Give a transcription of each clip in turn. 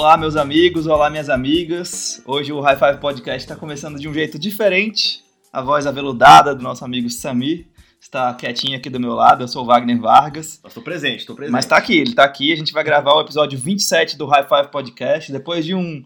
Olá, meus amigos, olá, minhas amigas. Hoje o High Five Podcast está começando de um jeito diferente. A voz aveludada do nosso amigo Samir está quietinho aqui do meu lado. Eu sou o Wagner Vargas. Estou presente, estou presente. Mas está aqui, ele está aqui. A gente vai gravar o episódio 27 do High Five Podcast. Depois de um,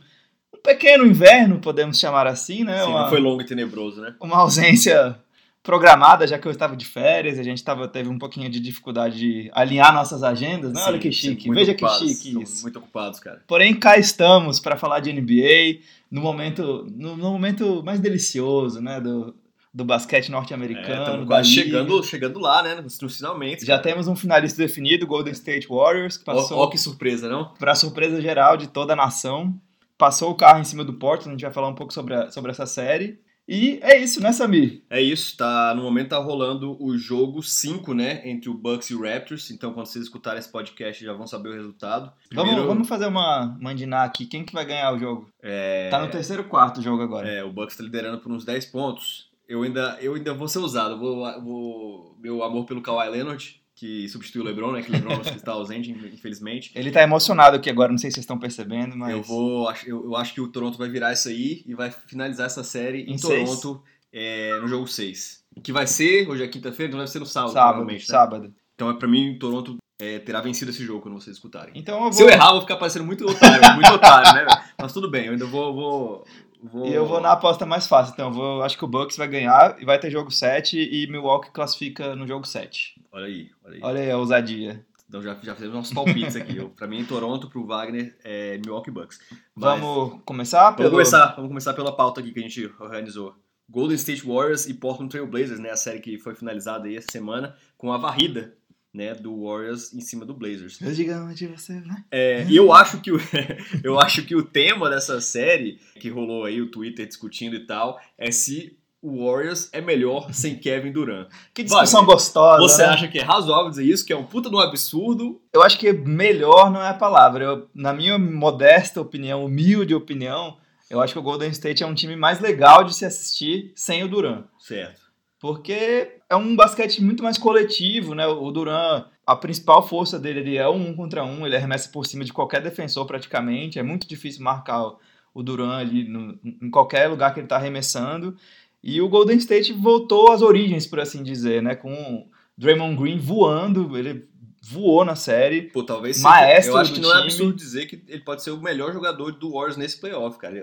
um pequeno inverno, podemos chamar assim, né? Sim, uma, não foi longo e tenebroso, né? uma ausência programada, já que eu estava de férias, a gente tava, teve um pouquinho de dificuldade de alinhar nossas agendas, né? Sim, Olha que chique, veja ocupados, que chique isso. Muito ocupados, cara. Porém, cá estamos para falar de NBA no momento, no, no momento mais delicioso, né? Do, do basquete É, norte-americano. liga. chegando, chegando lá, né? Nos, finalmente. Já cara. temos um finalista definido, Golden State Warriors, que Ó, passou ó que surpresa, não? para surpresa geral de toda a nação. Passou o carro em cima do Portland, a gente vai falar um pouco sobre, a- sobre essa série. E é isso, né, Samir? É isso, tá, no momento tá rolando o jogo 5, né? Entre o Bucks e o Raptors. Então, quando vocês escutarem esse podcast, já vão saber o resultado. Vamos, vamos fazer uma mandinar aqui. Quem que vai ganhar o jogo? É, Tá no terceiro quarto o jogo agora. é, o Bucks tá liderando por uns 10 pontos. Eu ainda, eu ainda vou ser usado. Vou, vou, meu amor pelo Kawhi Leonard, que substitui o LeBron, né? Que o LeBron está ausente, infelizmente. Ele tá emocionado aqui agora, não sei se vocês estão percebendo, mas. Eu vou. Eu, eu acho que o Toronto vai virar isso aí e vai finalizar essa série em, Em? Toronto é, no jogo 6. Que vai ser, hoje é quinta-feira, então deve ser no sábado, sábado, provavelmente, né? sábado. Então é pra mim, Toronto é, terá vencido esse jogo quando vocês escutarem. Então eu vou. Se eu errar, eu vou ficar parecendo muito otário, muito otário, né? Mas tudo bem, eu ainda vou. vou, vou... E eu vou na aposta mais fácil, então eu vou, acho que o Bucks vai ganhar e vai ter jogo 7 e Milwaukee classifica no jogo 7. Olha aí, olha aí. Olha aí a ousadia. Então já, já fizemos nossos palpites aqui. Eu, pra mim, Toronto, pro Wagner, é Milwaukee Bucks. Mas- Vamos começar Vamos pelo. começar, vamos começar pela pauta aqui que a gente organizou. Golden State Warriors e Portland Trail Blazers, né? A série que foi finalizada aí essa semana com a varrida, né? Do Warriors em cima do Blazers. Eu digo onde você vai. É, e eu acho que o, eu acho que o tema dessa série que rolou aí o Twitter discutindo e tal é se o Warriors é melhor sem Kevin Durant. Que discussão Wagner, gostosa. Você né? acha que é razoável dizer isso, que é um puta de um absurdo? Eu acho que melhor não é a palavra. Eu, na minha modesta opinião, humilde opinião, eu acho que o Golden State é um time mais legal de se assistir sem o Duran. Certo. Porque é um basquete muito mais coletivo, né? O Duran, a principal força dele ele é um contra um, ele arremessa por cima de qualquer defensor praticamente. É muito difícil marcar o- o Duran ali no- em qualquer lugar que ele está arremessando. E o Golden State voltou às origens, por assim dizer, né? Com o Draymond Green voando, ele voou na série. Pô, talvez Maestro Eu acho do que não é time. absurdo dizer que ele pode ser o melhor jogador do Warriors nesse playoff, cara.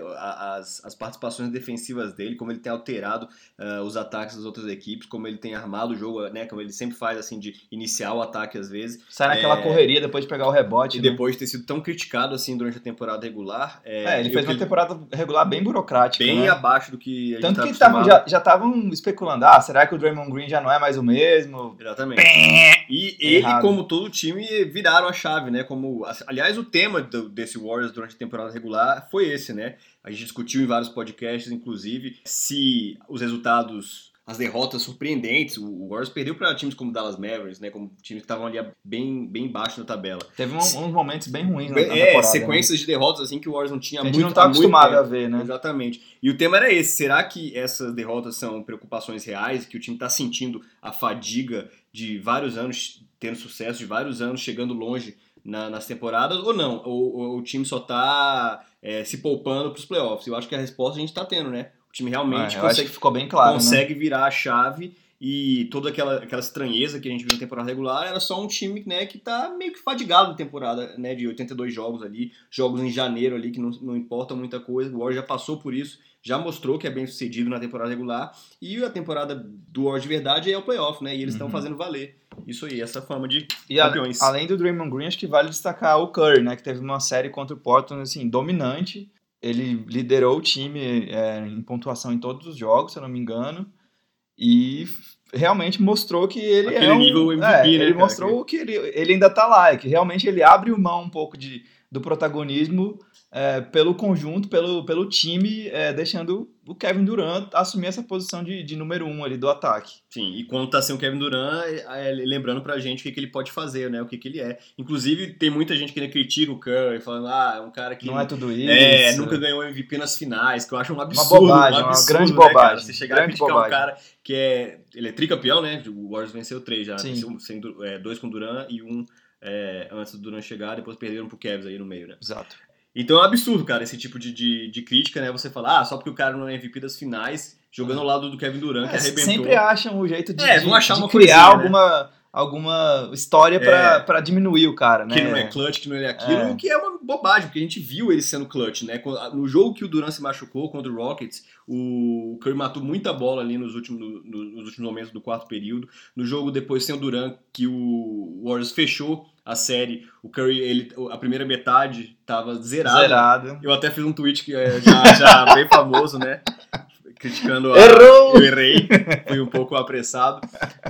As, as participações defensivas dele, como ele tem alterado ah, os ataques das outras equipes, como ele tem armado o jogo, né? Como ele sempre faz, assim, de iniciar o ataque às vezes. Sai naquela É. correria depois de pegar o rebote. E né? depois de ter sido tão criticado, assim, durante a temporada regular. É, ele eu fez uma temporada regular bem burocrática. bem né? abaixo do que a gente Tanto tá que tavam- acostumado. já estavam especulando, ah, será que o Draymond Green já não é mais o mesmo? Exatamente. E ele, Errado. como todo o time, viraram a chave, né? Como, aliás, o tema do- desse Warriors durante a temporada regular foi esse, né? A gente discutiu em vários podcasts, inclusive, se os resultados, as derrotas surpreendentes, o o Warriors perdeu para times como Dallas Mavericks, né? Como times que estavam ali bem, bem baixo na tabela. Teve um- uns momentos bem ruins na, na é, temporada. sequências de derrotas assim que o Warriors não tinha né? A gente muito não tá muito acostumado a ver, né? Exatamente. E o tema era esse: será que essas derrotas são preocupações reais? Que o time está sentindo a fadiga de vários anos tendo sucesso, de vários anos chegando longe na- nas temporadas, ou não? Ou, ou o time só está se poupando para os playoffs? Eu acho que a resposta a gente está tendo, né? O time realmente É, acho consegue, ficou bem claro, né? consegue virar a chave. E toda aquela, aquela estranheza que a gente viu na temporada regular era só um time né, que tá meio que fadigado na temporada né, de 82 jogos ali, jogos em janeiro ali que não, não importa muita coisa. O Warriors já passou por isso, já mostrou que é bem sucedido na temporada regular. E a temporada do Warriors de verdade é o playoff, né? E eles estão Uhum. fazendo valer. Isso aí, essa fama de E a- campeões. além do Draymond Green, acho que vale destacar o Curry, né? Que teve uma série contra o Portland, assim, dominante. Ele liderou o time é, em pontuação em todos os jogos, se eu não me engano. E realmente mostrou que ele Aquele é um... nível MVP, é, né, Ele cara, mostrou que ele, ele ainda tá lá, é que realmente ele abre mão um pouco de, do protagonismo é, pelo conjunto, pelo, pelo time, é, deixando o Kevin Durant assumir essa posição de, de número um ali do ataque. Sim, e quando tá sem o Kevin Durant, é, é, lembrando pra gente o que, que ele pode fazer, né? O que, que ele é. Inclusive, tem muita gente que ainda critica o Curry, falando, ah, é um cara que Não é tudo isso. É, nunca ganhou MVP nas finais, que eu acho um absurdo. bobagem, um uma absurdo, grande né, cara? bobagem, Você chegar e criticar bobagem. um cara que é. Ele é tricampeão, né? O Warriors venceu três já. Sim. Venceu, é, dois com o Duran e um é, antes do Duran chegar, depois perderam pro Cavs aí no meio, né? Exato. Então é um absurdo, cara, esse tipo de, de, de crítica, né? Você falar, ah, só porque o cara não é MVP das finais, jogando ao lado do Kevin Durant, que É, arrebentou. sempre acham um jeito de, É, de- vão achar de uma criar né? alguma, alguma história pra, pra diminuir o cara, né? que não é clutch, que não é aquilo, É. o que é uma bobagem, porque a gente viu ele sendo clutch, né? No jogo que o Durant se machucou contra o Rockets, o Curry matou muita bola ali nos últimos, no- no- nos últimos momentos do quarto período. No jogo depois sem o Durant, que o Warriors fechou a série, o Curry, ele, a primeira metade tava zerado. Zerado. Eu até fiz um tweet que é já, já bem famoso, né? Criticando a, Errou! eu errei, fui um pouco apressado.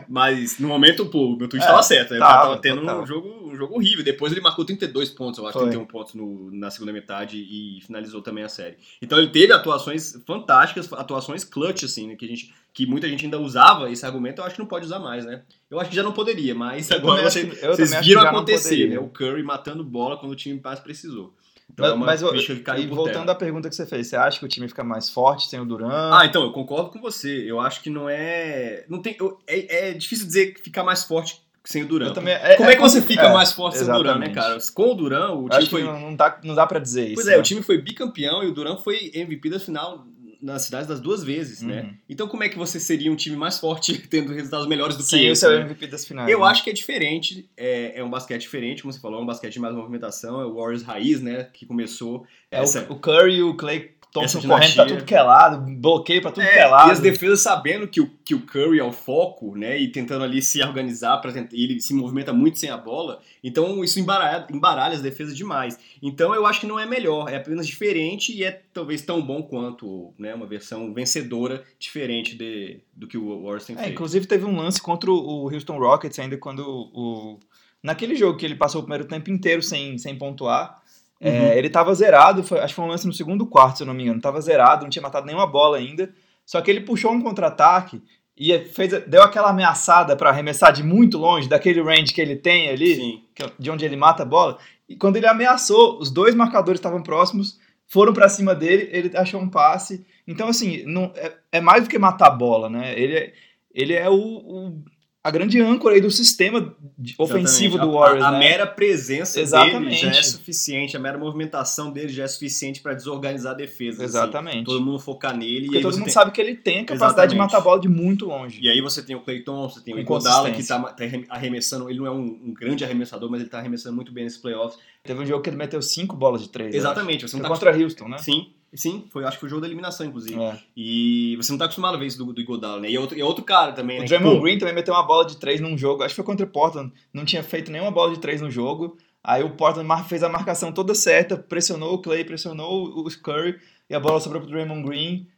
Mas no momento, pô, meu tweet É, tava certo. Ele tava, tava tendo total. um jogo, um jogo horrível. Depois ele marcou 32 pontos, eu acho, Foi. 31 pontos no- na segunda metade e finalizou também a série. Então ele teve atuações fantásticas, atuações clutch, assim, né? Que, a gente, que muita gente ainda usava esse argumento, eu acho que não pode usar mais, né? Eu acho que já não poderia, mas Eu agora vocês, vocês viram acontecer, né? O Curry matando bola quando o time mais precisou. Então Mas, é uma mas que caiu e por voltando terra. à pergunta que você fez, você acha que o time fica mais forte sem o Durant? Ah, então, eu concordo com você. Eu acho que não é. Não tem, eu- é, é difícil dizer que ficar mais forte sem o Duran. Também- Como é, que você fica é, mais forte sem o Duran, né, exatamente. cara? Com o Duran, o time foi. não, não dá, não dá pra dizer isso. Pois é, né? o time foi bicampeão e o Duran foi MVP da final nas cidades das duas vezes, né? Uhum. Então, como é que você seria um time mais forte tendo resultados melhores do Sem que o esse? seu né? MVP das finais. Eu né? acho que é diferente, é, é um basquete diferente, como você falou, é um basquete de mais movimentação, é o Warriors raiz, né, que começou É, o- essa, o, Curry e o Clay Thompson correndo pra tudo que é lado, bloqueio pra tudo É, que é lado. E as defesas sabendo que o, que o Curry é o foco, né? E tentando ali se organizar para ele se movimenta muito sem a bola. Então isso embaralha, embaralha as defesas demais. Então eu acho que não é melhor, é apenas diferente e é talvez tão bom quanto, né? Uma versão vencedora diferente de, do que o tem É, feito. inclusive teve um lance contra o Houston Rockets ainda quando o. Naquele jogo que ele passou o primeiro tempo inteiro sem, sem pontuar. Uhum. é, ele tava zerado, foi- acho que foi um lance no segundo quarto, se eu não me engano. Tava zerado, não tinha matado nenhuma bola ainda. Só que ele puxou um contra-ataque e fez, deu aquela ameaçada pra arremessar de muito longe, daquele range que ele tem ali, Sim. é de onde ele mata a bola. E quando ele ameaçou, os dois marcadores estavam próximos, foram pra cima dele, ele achou um passe. Então, assim, não, é, é mais do que matar a bola, né? Ele é, ele é o- a grande âncora aí do sistema de- ofensivo Exatamente. do Warriors, A, a né? mera presença dele Exatamente. já é suficiente, a mera movimentação dele já é suficiente para desorganizar a defesa. assim. Exatamente. Todo mundo focar nele. e Porque todo mundo tem- sabe que ele tem a capacidade de Exatamente. matar a bola de muito longe. E aí você tem o Clay Thompson, você tem o Iguodala que consistência. tá, tá arremessando, ele não é um, um grande arremessador, mas ele tá arremessando muito bem nesses playoffs. Teve um jogo que ele meteu cinco bolas de três. Exatamente, você não tá contra Houston, né? Sim, sim, foi, acho que foi o jogo da eliminação, inclusive. É. E você não tá acostumado a ver isso do, do Iguodala, né? E é outro, é outro cara também, né? O Draymond pô, Green também meteu uma bola de três num jogo, acho que foi contra o Portland, não tinha feito nenhuma bola de três no jogo. Aí o Portland mar- fez a marcação toda certa, pressionou o Clay, pressionou o Curry e a bola sobrou pro Draymond Green.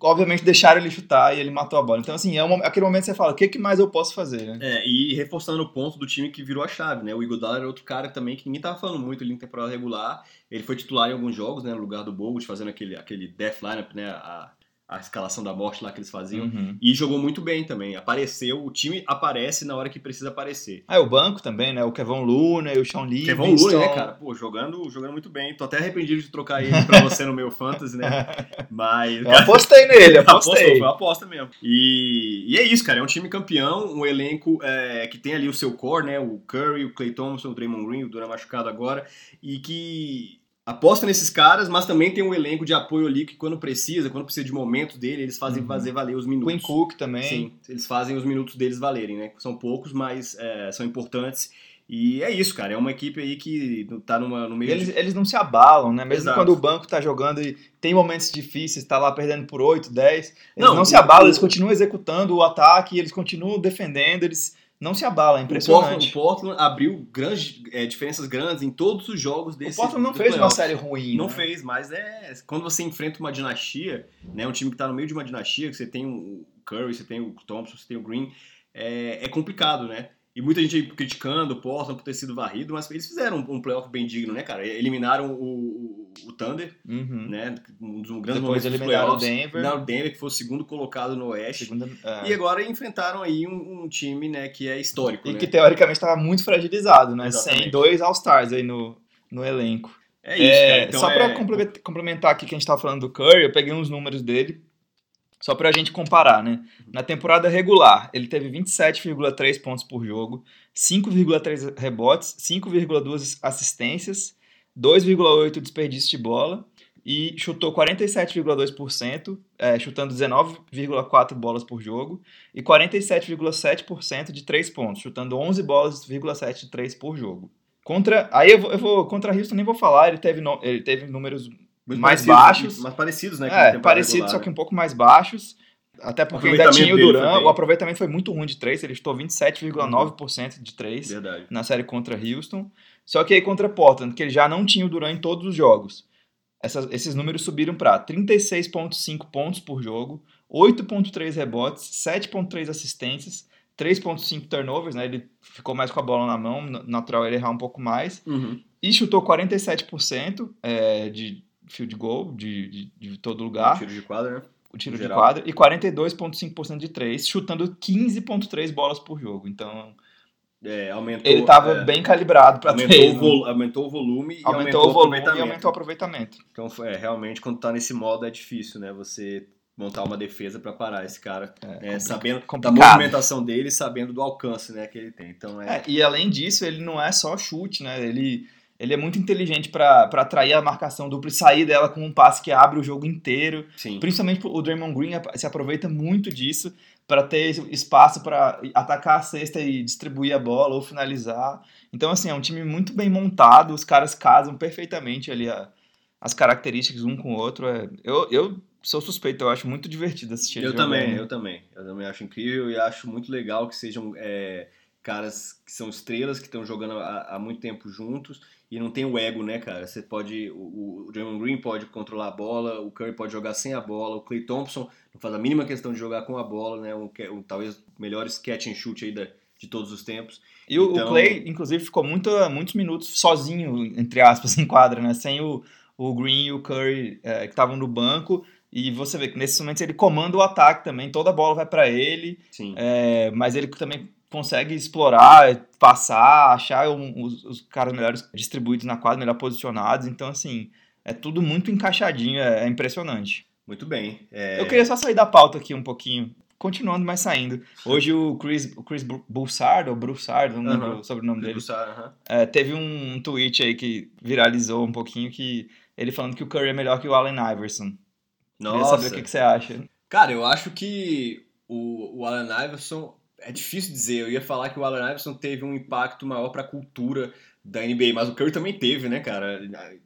Obviamente deixaram ele chutar e ele matou a bola. Então, assim, é um, aquele momento que você fala: o que, que mais eu posso fazer, né? É, e reforçando o ponto do time que virou a chave, né? O Iguodala era outro cara também que ninguém tava falando muito ali em temporada regular. Ele foi titular em alguns jogos, né? No lugar do Bogut, fazendo aquele, aquele death lineup, né? A, a escalação da morte lá que eles faziam. Uhum. E jogou muito bem também. Apareceu, o time aparece na hora que precisa aparecer. Ah, o banco também, né? O Kevon Looney, o Sean Lee. Kevin Looney, né, cara? Pô, jogando, jogando muito bem. Tô até arrependido de trocar ele pra você no meu fantasy, né? Mas... Eu apostei nele, Apostou, apostei. foi uma aposta mesmo. E, e é isso, cara. É um time campeão, um elenco é, que tem ali o seu core, né? O Curry, o Clay Thompson, o Draymond Green, o Duran machucado agora. E que aposta nesses caras, mas também tem um elenco de apoio ali que quando precisa, quando precisa de momentos dele, eles fazem Uhum. fazer valer os minutos. Quinn Cook também. Sim, eles fazem os minutos deles valerem, né? São poucos, mas é, são importantes. E é isso, cara. É uma equipe aí que tá numa, no meio Eles, de... eles não se abalam, né? Mesmo Exato. quando o banco tá jogando e tem momentos difíceis, tá lá perdendo por 8, 10. Eles Não, não, se abalam, o- eles continuam executando o ataque, eles continuam defendendo, eles não se abalam, é O Portland, impressionante. o Portland abriu grandes, é, diferenças grandes em todos os jogos O desse Portland não fez uma playoffs. série ruim. Não né? fez, mas é. Quando você enfrenta uma dinastia, né? Um time que tá no meio de uma dinastia, que você tem o Curry, você tem o Thompson, você tem o Green, é, é complicado, né? E muita gente aí criticando o Portland por ter sido varrido, mas eles fizeram um, um playoff bem digno, né, cara? Eliminaram o, o, Thunder, Uhum. né? Um dos grandes Depois momentos eliminaram o. Denver. O Denver, que foi o segundo colocado no Oeste. Segunda, é. E agora enfrentaram aí um, um time, né, que é histórico, E né? que teoricamente estava muito fragilizado, né? Exatamente. Sem dois All-Stars aí no, no elenco. É isso, É. Então só é... pra complementar, aqui que a gente tava falando do Curry, eu peguei uns números dele, só pra gente comparar, né? Na temporada regular, ele teve 27,3 pontos por jogo, 5,3 rebotes, 5,2 assistências, 2,8 desperdício de bola e chutou 47,2%, é, chutando 19,4 bolas por jogo, e 47,7% de 3 pontos, chutando 11 bolas,7 de 3 por jogo. Contra, aí eu vou, eu vou contra Houston nem vou falar, ele teve, no, ele teve números Muito mais parecidos, baixos. Mais parecidos, né? É, temporada parecido, regular, só que um pouco mais baixos. Até porque ainda tinha o Duran, o aproveitamento foi muito ruim de 3, ele chutou 27,9% de 3 Verdade. na série contra Houston. Só que aí contra Portland, que ele já não tinha o Duran em todos os jogos. Essas- esses números subiram para 36,5 pontos por jogo, 8,3 rebotes, 7,3 assistências, 3,5 turnovers, né? Ele ficou mais com a bola na mão, na- natural ele errar um pouco mais. Uhum. E chutou 47% é, de field goal, de, de, de todo lugar, Tiro de quadra, né? o tiro de quadra, e 42,5% de 3, chutando 15,3 bolas por jogo. Então, É, aumentou, ele estava é, bem calibrado para aumentou, 3. o vol- aumentou o volume e aumentou, aumentou, o volume e aproveitamento. aumentou o aproveitamento. Então, é, realmente, quando tá nesse modo é difícil, né? Você montar uma defesa pra parar esse cara, É, é, sabendo da complicado. movimentação dele, sabendo do alcance, né, que ele tem. Então, é, É, e além disso, ele não é só chute, né? Ele, ele é muito inteligente para atrair a marcação dupla e sair dela com um passe que abre o jogo inteiro. sim. Principalmente o Draymond Green se aproveita muito disso para ter espaço para atacar a cesta e distribuir a bola ou finalizar. Então, assim, é um time muito bem montado, os caras casam perfeitamente ali a- as características um com o outro. É, eu, eu sou suspeito, eu acho muito divertido assistir Eu também, eu também. Eu também acho incrível e acho muito legal que sejam é, caras que são estrelas, que estão jogando há, há muito tempo juntos e não tem o ego, né, cara? Você pode. O, o Draymond Green pode controlar a bola, o Curry pode jogar sem a bola, o Clay Thompson não faz a mínima questão de jogar com a bola, né? Um, um, talvez o melhor catch and shoot aí da, de todos os tempos. E o, Então- o Clay, inclusive, ficou muito, muitos minutos sozinho, entre aspas, em quadra, né? Sem o, o Green e o Curry é, que estavam no banco. E você vê que nesses momentos ele comanda o ataque também, toda a bola vai para ele, é, mas ele também consegue explorar, passar, achar um- os, os caras melhores distribuídos na quadra, melhor posicionados. Então, assim, é tudo muito encaixadinho, é, é impressionante. Muito bem. É, Eu queria só sair da pauta aqui um pouquinho, continuando, mas saindo. Hoje o Chris, o Chris Broussard, ou Broussard, não lembro Aham. o sobrenome dele, é, teve um tweet aí que viralizou um pouquinho que ele falando que o Curry é melhor que o Allen Iverson. Queria Nossa. saber o que, que você acha. Cara, eu acho que o, o Allen Iverson. É difícil dizer, eu ia falar que o Allen Iverson teve um impacto maior pra cultura da NBA, mas o Curry também teve, né, cara?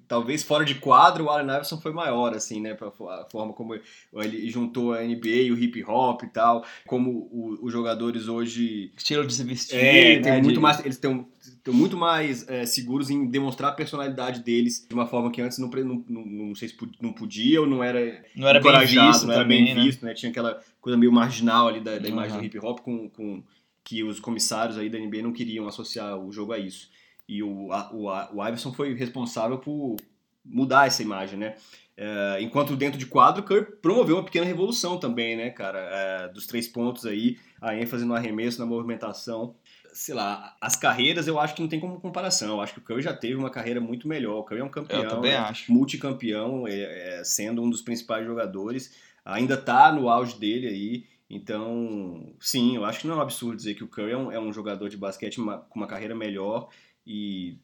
Talvez fora de quadro, o Allen Iverson foi maior, assim, né? A forma como ele juntou a NBA e o hip hop e tal, como os jogadores hoje Estilo de se vestir, é, né, tem de- muito mais, eles estão muito mais é, seguros em demonstrar a personalidade deles de uma forma que antes não, não, não, não sei se não podia ou não era não era bem visto não era também, bem né? visto, né? Tinha aquela coisa meio marginal ali da, da imagem Uhum. do hip hop com, com que os comissários aí da NBA não queriam associar o jogo a isso. E o, a- o, a- o Iverson foi responsável por mudar essa imagem, né? É, enquanto dentro de quadro, o Curry promoveu uma pequena revolução também, né, cara? É, dos três pontos aí, a ênfase no arremesso, na movimentação. Sei lá, as carreiras eu acho que não tem como comparação. Eu acho que o Curry já teve uma carreira muito melhor. O Curry é um campeão. Eu também é acho. multicampeão, é, é, sendo um dos principais jogadores, ainda tá no auge dele aí. Então, sim, eu acho que não é um absurdo dizer que o Curry é um, é um jogador de basquete uma- com uma carreira melhor e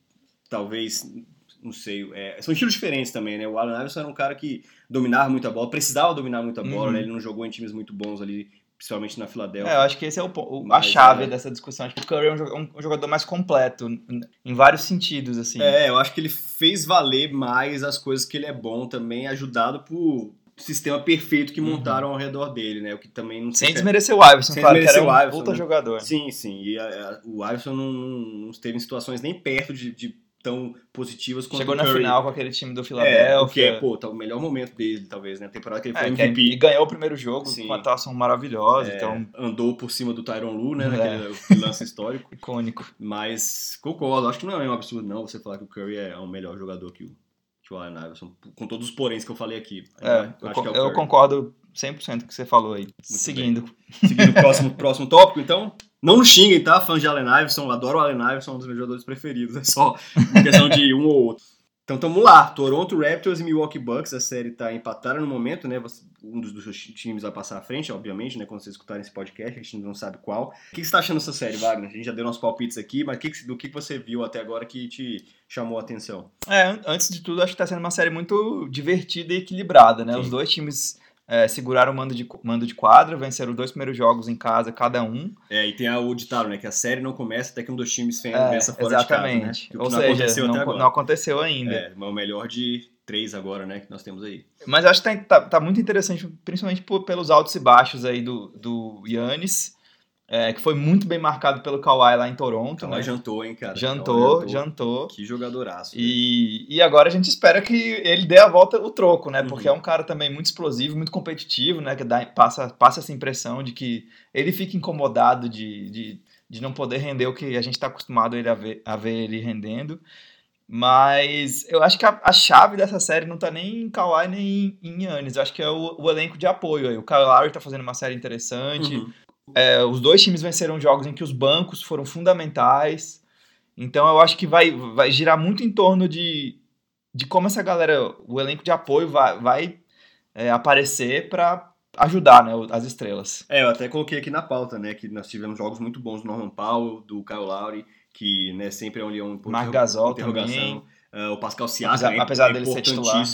talvez, não sei, é, são estilos diferentes também, né? O Allen Iverson era um cara que dominava muito a bola, precisava dominar muito a bola, Uhum. né? Ele não jogou em times muito bons ali, principalmente na Filadélfia. É, eu acho que esse é o, o- a Mas, chave é. dessa discussão. Acho que o Curry é um, um jogador mais completo, em, em vários sentidos, assim. É, eu acho que ele fez valer mais as coisas que ele é bom também, ajudado por sistema perfeito que Uhum. montaram ao redor dele, né? O que também não Sem se é- desmerecer o Iverson, Sem claro, que era um o Iverson, puta né? jogador. Sim, sim. E a- a- o Iverson não, não, esteve em situações nem perto de, de tão positivas quanto Chegou o na final com aquele time do É, Philadelphia. o que é, pô, tá o melhor momento dele, talvez, né? A temporada que ele foi É, MVP. e ganhou o primeiro jogo Sim. com uma atuação maravilhosa, é, então andou por cima do Tyron Lu, né? É. Naquele lance histórico. icônico. Mas concordo, acho que não é um absurdo, não, você falar que o Curry é um melhor jogador que o, que o Allen Iverson, com todos os poréns que eu falei aqui. É, eu, con- é eu concordo 100% com o que você falou aí. Seguindo. Seguindo o próximo, próximo tópico, então. Não nos xinguem, tá? Fãs de Allen Iverson, adoro o Allen Iverson, um dos meus jogadores preferidos. É só questão de um ou outro. Então tamo lá. Toronto Raptors e Milwaukee Bucks, a série tá empatada no momento, né? Você- um dos, dos times a passar à frente, obviamente, né? Quando vocês escutarem esse podcast, a gente não sabe qual. O que você está achando dessa série, Wagner? A gente já deu nossos palpites aqui, mas que, do que você viu até agora que te chamou a atenção? É, antes de tudo, acho que está sendo uma série muito divertida e equilibrada, né? Sim. Os dois times é, seguraram o mando de, mando de quadra, venceram os dois primeiros jogos em casa, cada um. É, e tem a, o ditado, né? Que a série não começa até que um dos times é, vença fora exatamente. de casa, né? Ou não seja, aconteceu não, não, aconteceu ainda. É, mas o melhor de três agora, né? Que nós temos aí. Mas acho que tá, tá, tá muito interessante, principalmente por, pelos altos e baixos aí do, do Yannis. É, que foi muito bem marcado pelo Kawhi lá em Toronto. Kawhi né? jantou, hein, cara? Jantou, jantou, jantou. Que jogadoraço. E, e agora a gente espera que ele dê a volta, o troco, né? Uhum. Porque é um cara também muito explosivo, muito competitivo, né? Que dá, passa, passa essa impressão de que ele fica incomodado de, de, de não poder render o que a gente está acostumado a, ele a, ver, a ver ele rendendo. Mas eu acho que a, a, chave dessa série não tá nem em Kawhi nem em, Yannis. Eu acho que é o, o elenco de apoio aí. O Kyle Lowry tá fazendo uma série interessante. Uhum. É, os dois times venceram jogos em que os bancos foram fundamentais. Então eu acho que vai, vai girar muito em torno de, de como essa galera, o elenco de apoio vai, vai é, aparecer para ajudar né, as estrelas. É, eu até coloquei aqui na pauta, né, que nós tivemos jogos muito bons do Norman Powell, do Kyle Lowry, que né, sempre é um leão por Marc Gasol também. Uh, o Pascal Siakam apesar, apesar é dele ser titular.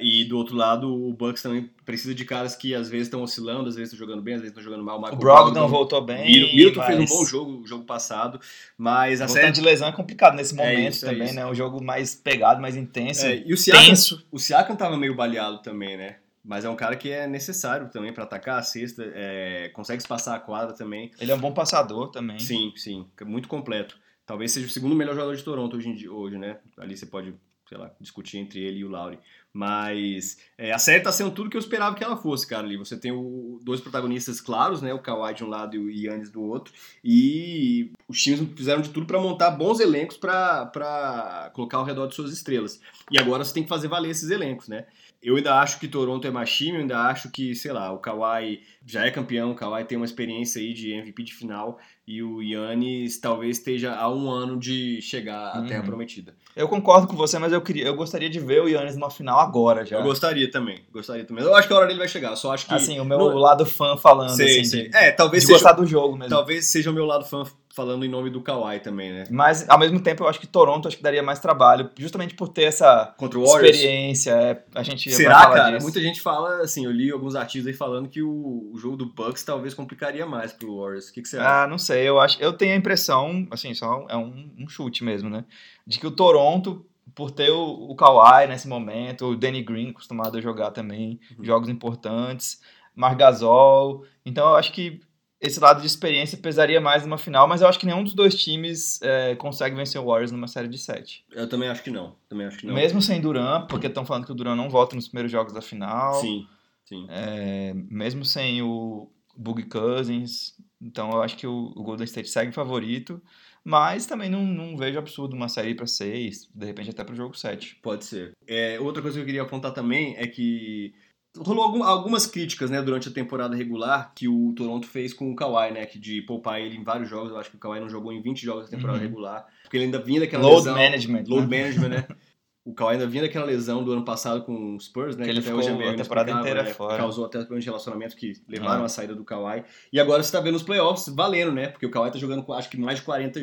E do outro lado, o Bucks também precisa de caras que às vezes estão oscilando, às vezes estão jogando bem, às vezes estão jogando mal. O, o Brogdon voltou bem. O Milton mas... fez um bom jogo jogo passado, mas a Voltando série... de lesão é complicado nesse é momento é isso, também, é né? Um jogo mais pegado, mais intenso. É, e o Siakam, tenso. O Siakam tava meio baleado também, né? Mas é um cara que é necessário também para atacar a cesta, é, consegue passar a quadra também. Ele é um bom passador também. Sim, sim, muito completo. Talvez seja o segundo melhor jogador de Toronto hoje, hoje né? Ali você pode sei lá, discutir entre ele e o Lauri. Mas é, a série tá sendo tudo que eu esperava que ela fosse, cara. Ali você tem o, dois protagonistas claros, né? O Kawhi de um lado e o Yannis do outro. E os times fizeram de tudo para montar bons elencos para colocar ao redor de suas estrelas. E agora você tem que fazer valer esses elencos, né? Eu ainda acho que Toronto é mais time, eu ainda acho que, sei lá, o Kawhi já é campeão, o Kawhi tem uma experiência aí de MVP de final e o Yannis talvez esteja há um ano de chegar à Terra uhum. Prometida. Eu concordo com você, mas eu, queria, eu gostaria de ver o Yannis numa final agora já. Eu gostaria também, gostaria também. Eu acho que a hora dele vai chegar, só acho que... Assim, o meu no... lado fã falando, sei, assim, sei. De, é, talvez de seja, gostar do jogo mesmo. Talvez seja o meu lado fã falando em nome do Kawhi também, né? Mas, ao mesmo tempo, eu acho que Toronto acho que daria mais trabalho, justamente por ter essa experiência. É, a gente Será, cara? Disso. Muita gente fala, assim, eu li alguns artigos aí falando que o, o jogo do Bucks talvez complicaria mais pro Warriors. O que, que você acha? Ah, não sei. Eu acho, eu tenho a impressão, assim, só é um, um chute mesmo, né? De que o Toronto por ter o, o Kawhi nesse momento, o Danny Green acostumado a jogar também, uhum. jogos importantes, Margasol. Então eu acho que esse lado de experiência pesaria mais numa final, mas eu acho que nenhum dos dois times é, consegue vencer o Warriors numa série de sete. Eu também acho que não. Também acho que não. Mesmo sem Duran, porque estão falando que o Duran não volta nos primeiros jogos da final. Sim, sim. É, mesmo sem o Boogie Cousins. Então eu acho que o, o Golden State segue favorito. Mas também não, não vejo absurdo uma série para seis, de repente até para o jogo sete. Pode ser. É, outra coisa que eu queria apontar também é que rolou algumas críticas, né, durante a temporada regular que o Toronto fez com o Kawhi, né, que de poupar ele em vários jogos, eu acho que o Kawhi não jogou em 20 jogos da temporada uhum. regular, porque ele ainda vinha daquela load lesão, management, load né? management, né? O Kawhi ainda vinha daquela lesão do ano passado com o Spurs, né? Que ele ficou é a temporada inteira né, fora. Causou até problemas de relacionamento que levaram uhum. a saída do Kawhi. E agora você tá vendo os playoffs valendo, né? Porque o Kawhi tá jogando com acho que mais de 40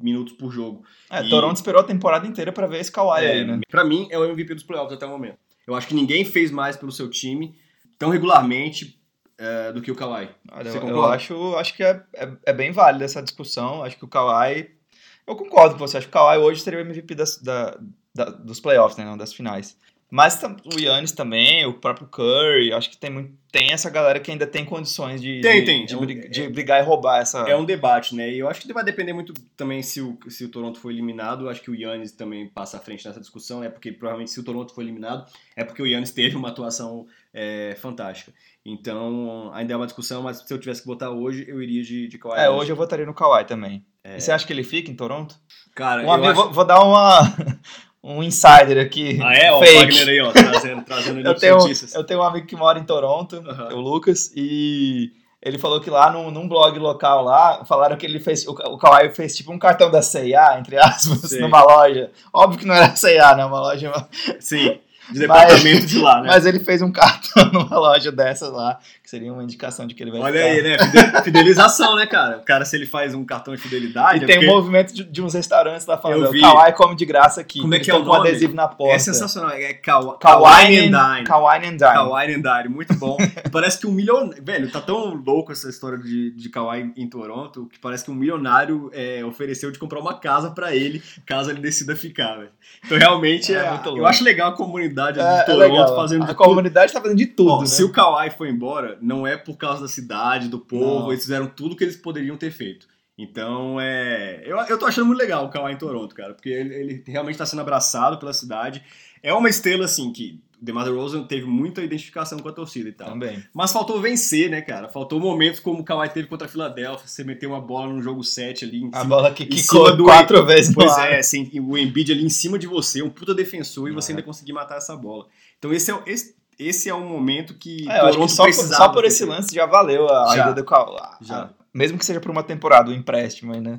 minutos por jogo. É, e... Toronto esperou a temporada inteira para ver esse Kawhi é, aí, né? Pra mim, é o MVP dos playoffs até o momento. Eu acho que ninguém fez mais pelo seu time tão regularmente é, do que o Kawhi. Você concorda? Eu acho, acho que é, é, é, bem válida essa discussão. Acho que o Kawhi. Eu concordo com você. Acho que o Kawhi hoje seria o MVP das, da, da, dos playoffs, né? Não das finais. Mas o Yannis também, o próprio Curry, acho que tem, muito, tem essa galera que ainda tem condições de, tem, de, tem. de, é de, brigar e roubar essa. É um debate, né? E eu acho que vai depender muito também se o, se o Toronto for eliminado. Eu acho que o Yannis também passa à frente nessa discussão, né? Porque provavelmente se o Toronto for eliminado, é porque o Yannis teve uma atuação é, fantástica. Então, ainda é uma discussão, mas se eu tivesse que votar hoje, eu iria de, de Kawhi. É, hoje eu votaria no Kawhi também. É... E você acha que ele fica em Toronto? Cara, um amigo, acho... vou, vou dar uma um insider aqui. Ah, é? Ó, fake. o Wagner aí, ó, trazendo, trazendo eu tenho, notícias. Eu tenho um amigo que mora em Toronto, uhum. o Lucas, e ele falou que lá num, num blog local lá, falaram que ele fez, o, o Kawhi fez tipo um cartão da C&A, entre aspas, Sim. numa loja. Óbvio que não era C&A, né? Uma loja... Sim. De departamento de lá, né? Mas ele fez um cartão numa loja dessas lá, que seria uma indicação de que ele vai Olha ficar. aí, né? Fide- Fidelização, né, cara? O cara, se ele faz um cartão de fidelidade. E é tem um porque movimento de, de uns restaurantes lá falando, Eu vi. Kawaii come de graça aqui. Como é que é o nome? adesivo na porta. É sensacional. É Kawa- Kawaii and Dine. Kawaii and Dine. Kawaii and Dine, muito bom. parece que um milionário. Velho, tá tão louco essa história de, de Kawaii em Toronto que parece que um milionário é, ofereceu de comprar uma casa pra ele, caso ele decida ficar, velho. Então realmente É é, eu acho legal a comunidade É, de é Toronto legal. fazendo A tudo. comunidade tá fazendo de tudo, Ó, né? Se o Kawhi foi embora, não é por causa da cidade, do povo, Não. eles fizeram tudo que eles poderiam ter feito. Então, é. Eu, eu tô achando muito legal o Kawhi em Toronto, cara, porque ele, ele realmente tá sendo abraçado pela cidade. É uma estrela, assim, que DeMar DeRozan teve muita identificação com a torcida e tal. Também. Mas faltou vencer, né, cara? Faltou momentos como o Kawhi teve contra a Filadélfia, você meteu uma bola no jogo 7 ali em A cima. bola que quicou do- quatro vezes Pois é, assim, o Embiid ali em cima de você, um puta defensor, e você É. ainda conseguir matar essa bola. Então esse é, o- esse, esse é um momento que É, eu acho que só por, precisava só por ter esse lance já valeu a Já. ida do Kawhi. Já. Mesmo que seja por uma temporada, um empréstimo aí, né?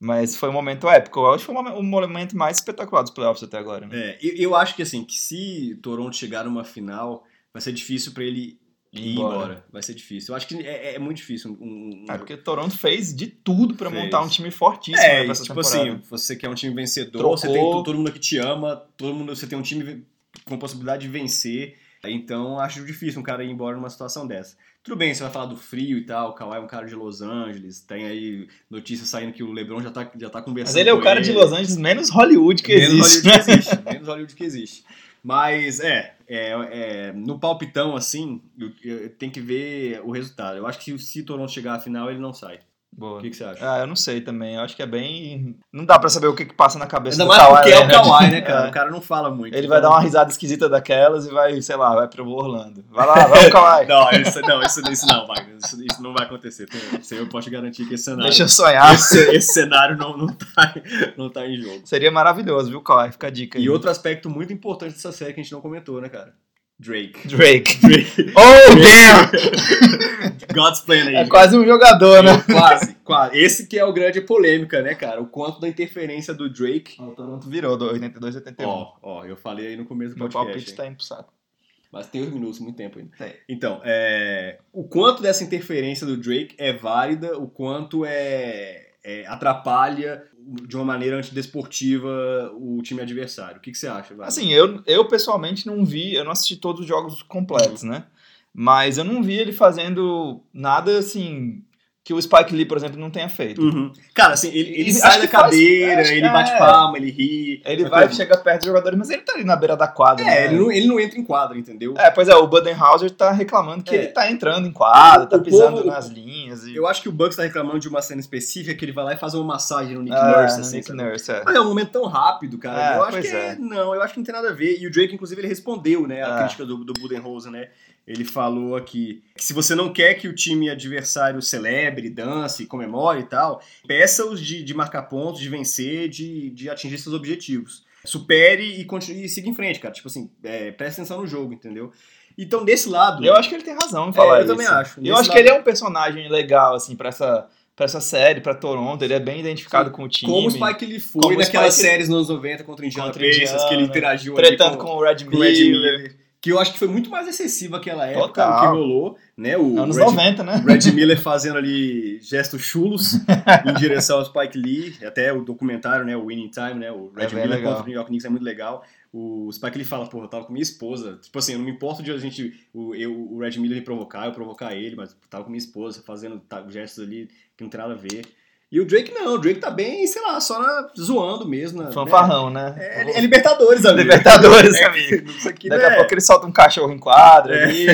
Mas foi um momento épico. Eu acho que foi o momen- o momento mais espetacular dos playoffs até agora. Né? É, eu, eu acho que assim, que se Toronto chegar numa final, vai ser difícil pra ele ir embora. Vai ser difícil. Eu acho que é, é muito difícil. Um, um- É porque Toronto fez de tudo pra Fez. montar um time fortíssimo né, É, pra essa tipo temporada. assim, você quer um time vencedor, Trocou. você tem to- todo mundo que te ama, todo mundo, você tem um time com possibilidade de vencer. Então acho difícil um cara ir embora numa situação dessa. Tudo bem, você vai falar do frio e tal, o Kawhi é um cara de Los Angeles, tem aí notícias saindo que o LeBron já tá, já tá conversando Mas ele é o cara de ele. Los Angeles menos Hollywood que menos existe. Hollywood que existe. Menos Hollywood que existe. Mas é, é, é, no palpitão, assim, tem que ver o resultado. Eu acho que se o Toronto chegar à final, ele não sai. Boa. O que, que você acha? Ah, eu não sei também. Eu acho que é bem. Não dá pra saber o que, que passa na cabeça Ainda do mais Kawhi porque é o Leonard. Kawhi, né, cara? É. O cara não fala muito. Ele vai então- dar uma risada esquisita daquelas e vai, sei lá, vai pro Orlando. Vai lá, vamos, Kawhi. Não, isso não, isso, isso não, Wagner. Isso, isso não vai acontecer. Isso aí eu posso garantir que esse cenário. Deixa eu sonhar. Esse, esse cenário não, não, tá, não tá em jogo. Seria maravilhoso, viu, Kawhi? Fica a dica aí. E outro aspecto muito importante dessa série que a gente não comentou, né, cara? Drake. Drake. Drake. Oh, damn! God's plan aí. É quase um jogador, né? Quase, quase. Esse que é o grande polêmica, né, cara? O quanto da interferência do Drake. O Toronto virou do 82 81. Ó, ó, eu falei aí no começo do Meu podcast. palpite hein? tá indo pro saco. Mas tem uns minutos, muito tempo ainda. Tem. Então, é, o quanto dessa interferência do Drake é válida, o quanto é, é, atrapalha de uma maneira antidesportiva o time adversário. O que, que você acha? Assim, eu, eu pessoalmente não vi, eu não assisti todos os jogos completos, né? Mas eu não vi ele fazendo nada assim que o Spike Lee, por exemplo, não tenha feito. Uhum. Cara, assim, ele, ele E sai da faz- cadeira, que ele bate é. palma, ele ri. Ele vai, como? chega perto dos jogadores, mas ele tá ali na beira da quadra. É, né? ele não, ele não entra em quadra, entendeu? É, pois é, o Budenhauser tá reclamando que É. ele tá entrando em quadra, tá O pisando povo- nas linhas. E... Eu acho que o Bucks tá reclamando de uma cena específica que ele vai lá e faz uma massagem no Nick É, Nurse, no assim, Nick sabe? Nurse, é. Mas é um momento tão rápido, cara. É, eu acho que é. não, eu acho que não tem nada a ver. E o Drake, inclusive, ele respondeu, né, a É. crítica do, do Budenholzer, né? Ele falou aqui que se você não quer que o time adversário celebre, dance, comemore e tal, peça-os de, de marcar pontos, de vencer, de, de atingir seus objetivos. Supere e, continue, e siga em frente, cara. Tipo assim, é, presta atenção no jogo, entendeu? Então, desse lado. Eu acho que ele tem razão em falar É, eu isso. também acho. Eu acho que lado- ele é um personagem legal, assim, pra essa, pra essa série, pra Toronto. Ele é bem identificado Sim. com o time. Como o Spike ele foi Como naquelas séries nos anos 90 contra o Indiana Contra Pacers, Indiana, que ele interagiu Tretando ali com o Red com o Red Miller. Miller. Que eu acho que foi muito mais excessiva aquela época Total. o que rolou, né? O Anos Red, 90, né? Red Miller fazendo ali gestos chulos em direção ao Spike Lee, até o documentário, né? O Winning Time, né? O Red É Miller legal. contra o New York Knicks é muito legal. O Spike Lee fala, porra, eu tava com minha esposa. Tipo assim, eu não me importo de a gente, o, eu, o Red Miller me provocar, eu provocar ele, mas tava com minha esposa, fazendo tá, gestos ali que não tem nada a ver. E o Drake não, o Drake tá bem, sei lá, só na, zoando mesmo. Né? Fanfarrão, né? É, é Libertadores, amigo. Libertadores, É, amigo. Isso aqui Daqui não a é pouco ele solta um cachorro em quadra É. ali,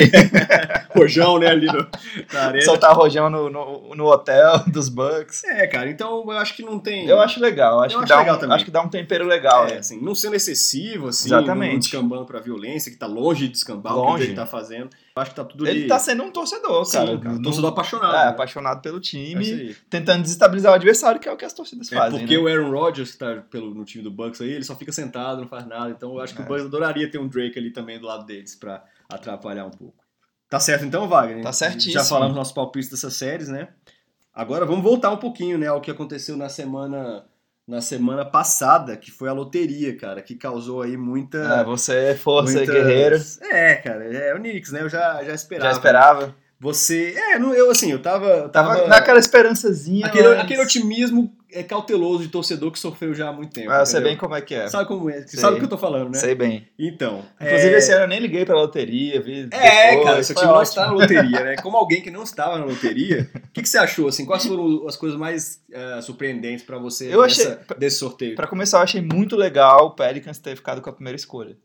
rojão, né, ali no, na arena. soltar rojão no, no, no hotel dos Bucks. É, cara, então eu acho que não tem... Eu acho legal, acho, Eu que, acho dá legal um, também. acho que dá um tempero legal. É, né? assim, não sendo excessivo, assim, Exatamente. não descambando pra violência, que tá longe de descambar o que Longe. o Drake tá fazendo. Eu acho que tá tudo Ele tá sendo um torcedor, Sim, cara. cara, Não- torcedor apaixonado. É, né? apaixonado pelo É time, aí. tentando desestabilizar o adversário, que é o que as torcidas É, fazem. porque né? o Aaron Rodgers, que tá pelo, no time do Bucks aí, ele só fica sentado, não faz nada. Então eu acho que É. o Bucks adoraria ter um Drake ali também do lado deles pra atrapalhar um pouco. Tá certo então, Wagner? Tá certíssimo. Já falamos nossos palpites dessas séries, né? Agora vamos voltar um pouquinho, né, ao que aconteceu na semana na semana passada, que foi a loteria, cara, que causou aí muita. É, você é força muitas- guerreiro. É, cara, é o Knicks, né? Eu já, já esperava. Já esperava. Você. É, não, eu assim, eu tava. eu Tava tava naquela esperançazinha. aquele, mas- aquele otimismo é cauteloso de torcedor que sofreu já há muito tempo. Ah, eu sei bem como é que é. Sabe como é? Sei. sabe o que eu tô falando, né? Sei bem. Então. Inclusive, é... esse ano eu nem liguei pra loteria. Vi É, depois, cara, seu time não ótimo. está na loteria, né? Como alguém que não estava na loteria, o que, que você achou, assim? Quais foram as coisas mais eh, surpreendentes pra você Eu achei- dessa- desse sorteio? Pra começar, eu achei muito legal o Pelicans ter ficado com a primeira escolha.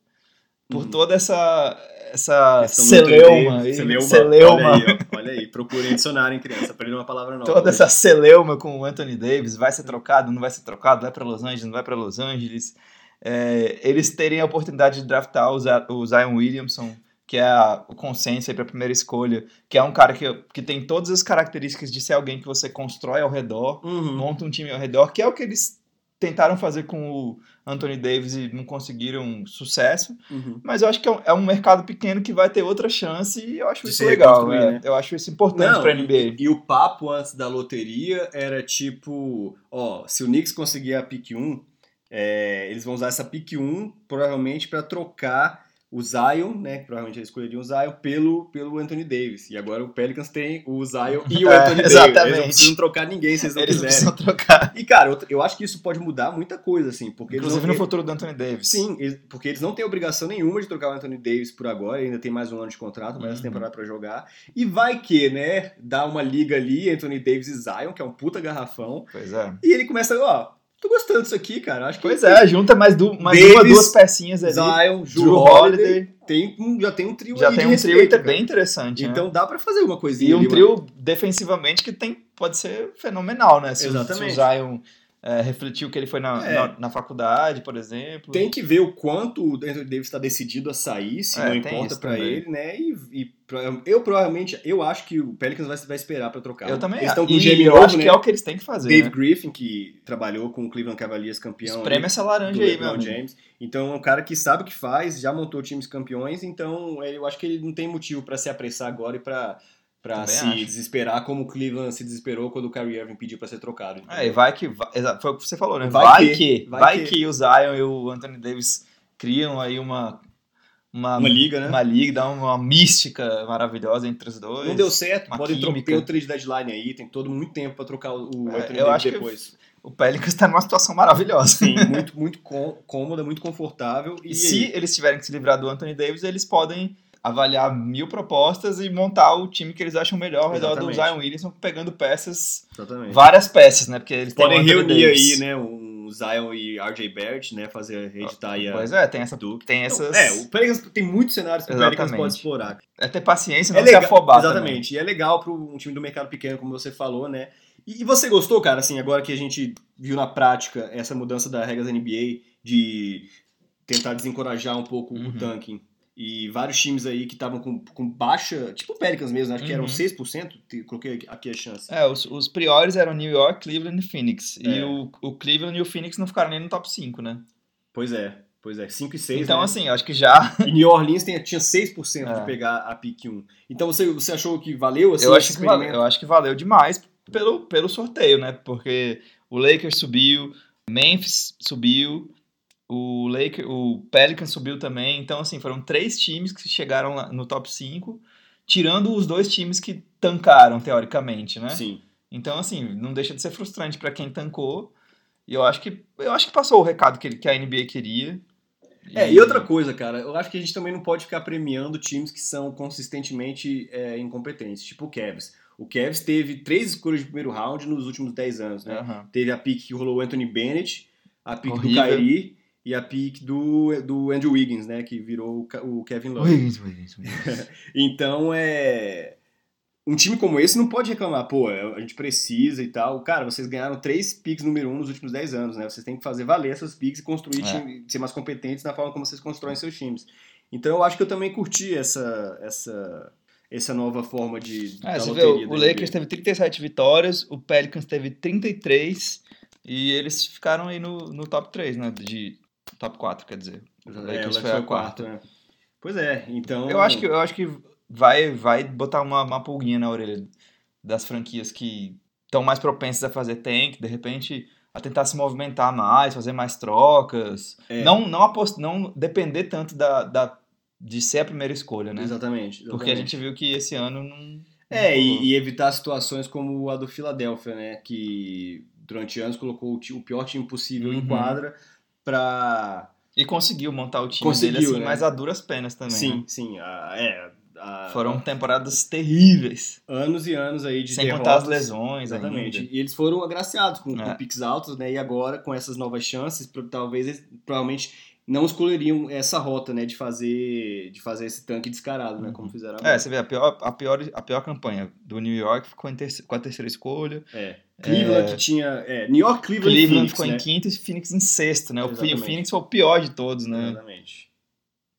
Por Uhum. toda essa, essa celeuma, aí, Celeuma. celeuma, Olha aí, olha aí. Procurem dicionário, hein, criança. Aprendeu uma palavra nova. toda essa celeuma com o Anthony Davis, vai ser trocado, não vai ser trocado, vai pra Los Angeles, não vai pra Los Angeles. É, eles terem a oportunidade de draftar o Zion Williamson, que é a- o consenso aí pra primeira escolha, que é um cara que, que tem todas as características de ser alguém que você constrói ao redor, Uhum. monta um time ao redor, que é o que eles tentaram fazer com o Anthony Davis e não conseguiram sucesso. Uhum. Mas eu acho que é um, é um mercado pequeno que vai ter outra chance e eu acho De isso se legal. é. né? Eu acho isso importante Não, pra NBA. E o papo antes da loteria era tipo, ó, se o Knicks conseguir a pick 1, é, eles vão usar essa pick 1 provavelmente pra trocar o Zion, né, que provavelmente eles escolheriam o Zion, pelo, pelo Anthony Davis. E agora o Pelicans tem o Zion e o É, Anthony Davis. exatamente. Eles não precisam trocar ninguém se eles não Eles não quiserem. precisam trocar. E cara, eu, eu acho que isso pode mudar muita coisa, assim, porque eles Inclusive no futuro do Anthony Davis. Sim, eles- porque eles não têm obrigação nenhuma de trocar o Anthony Davis por agora, ele ainda tem mais um ano de contrato, mais essa Uhum. temporada pra jogar. E vai que, né, dá uma liga ali, Anthony Davis e Zion, que é um puta garrafão, Pois é. e ele começa, ó, tô gostando disso aqui, cara, acho que Pois é, junta mais, du mais Davis, uma, duas pecinhas ali. Zion, Drew, Drew Holiday, Holiday. tem um- já tem um trio Já aí tem um trio respeito, inter- cara. bem interessante. né? Então dá pra fazer uma coisinha E um ali, trio defensivamente que tem, pode ser fenomenal, né? Se, o- Exatamente. se o Zion é, refletiu o que ele foi na, É. na, na faculdade, por exemplo. Tem que ver o quanto o Anthony Davis está decidido a sair, se É, não importa também. ele, né? E, e eu provavelmente, eu acho que o Pelicans vai, vai esperar pra trocar. Eu também Eles acho. estão com o E Jamie eu acho né? que é o que eles têm que fazer. Dave né? Griffin, que trabalhou com o Cleveland Cavaliers campeão. Espreme essa laranja aí, meu. James. Então é um cara que sabe o que faz, já montou times campeões, então é, eu acho que ele não tem motivo pra se apressar agora e pra, pra Também se acho. desesperar como o Cleveland se desesperou quando o Kyrie Irving pediu pra ser trocado. É, e vai que. Vai, foi o que você falou, né? Vai Vai, que, que, vai vai, que. que. o Zion e o Anthony Davis criam aí uma. Uma, Uma liga, né? Uma liga, dá uma mística maravilhosa entre os dois. Não deu certo, podem trocar o trade deadline aí, tem todo muito tempo pra trocar o É, Anthony eu acho que- depois. O Pelicans tá numa situação maravilhosa. Sim, muito, muito cômoda, muito confortável. E, E se eles tiverem que se livrar do Anthony Davis, eles podem avaliar mil propostas e montar o time que eles acham melhor ao redor do Exatamente. Zion Williamson, pegando peças, Exatamente. váreas peças, né? Porque eles Podem reunir aí, né, um Zion e RJ Barrett, né, fazer, reeditar aí a Pois é, tem, essa, Duke. tem Então, essas. é, o Pelicans tem muitos cenários que o Pelicans Exatamente. pode explorar. É ter paciência É não legal, se afobar. exatamente. E é legal para um time do mercado pequeno, como você falou, né? E, e você gostou, cara, assim, agora que a gente viu na prática essa mudança das regras da NBA de tentar desencorajar um pouco Uhum. o tanking. E vários times aí que estavam com, com baixa, tipo o Pelicans mesmo, acho que eram Uhum. 6%, te- coloquei aqui a chance. É, os, os priores eram New York, Cleveland e Phoenix. E É. o, o Cleveland e o Phoenix não ficaram nem no top 5, né? Pois é, pois é, 5 e 6, então, né? assim, acho que já. E New Orleans tem- tinha 6% de É. pegar a pick 1. Então você, você achou que valeu assim, eu, acho que valeu, eu acho que valeu demais pelo, pelo sorteio, né? Porque o Lakers subiu, Memphis subiu, o, Laker, o Pelicans subiu também. Então, assim, foram três times que chegaram lá no top 5, tirando os dois times que tancaram, teoricamente, né? Sim. Então, assim, não deixa de ser frustrante para quem tancou. E eu acho que eu acho que passou o recado que, ele- que a NBA queria. É, e outra coisa, cara, eu acho que a gente também não pode ficar premiando times que são consistentemente é, incompetentes, tipo o Cavs. O Cavs teve três escolhas de primeiro round nos últimos 10 anos, né? Aham. Teve a pick que rolou o Anthony Bennett, a pick do Horrível. Kyrie e a pick do, do Andrew Wiggins, né? Que virou o Kevin Love. Wiggins, Wiggins, Wiggins. Então, é. Um time como esse não pode reclamar, pô, a gente precisa e tal. Cara, vocês ganharam três picks número um nos últimos 10 anos, né? Vocês têm que fazer valer essas picks e construir, É. time, ser mais competentes na forma como vocês constroem seus times. Então, eu acho que eu também curti essa, essa, essa nova forma de. É, da você vê, loteria o. Lakers teve 37 vitórias, o Pelicans teve 33 e eles ficaram aí no, no top 3, né? De top 4, quer dizer. O É, Lakers Lakers foi a quarta. né? Pois é, então. Eu acho que, eu acho que vai, vai botar uma, uma pulguinha na orelha das franquias que estão mais propensas a fazer tank. De repente, a tentar se movimentar mais, fazer mais trocas. É. Não, não, apost... não depender tanto da, da, de ser a primeira escolha, né? Exatamente, Porque a exatamente. gente viu que esse ano não. É, não e, e evitar situações como a do Philadelphia, né? Que durante anos colocou o, o pior time possível em Uhum. quadra pra. E conseguiu montar o time Conseguiu, dele assim, né? mas a duras penas também. sim, né? sim. a- é. a- Foram temporadas terríveis. anos e anos aí de sem derrotas. contar as lesões Exatamente. ainda. E eles foram agraciados com, com É. picks altos, né? E agora, com essas novas chances, talvez eles provavelmente não escolheriam essa rota, né? De fazer, de fazer esse tanque descarado, né? Como fizeram agora. É, você vê, a pior, a, pior, a pior campanha do New York ficou com a terceira escolha. É. Cleveland É. que tinha. É, New York, Cleveland, Cleveland e Phoenix, ficou né? em quinto e Phoenix em sexto, né? O, Phe- o Exatamente. Phoenix foi o pior de todos, né? Exatamente.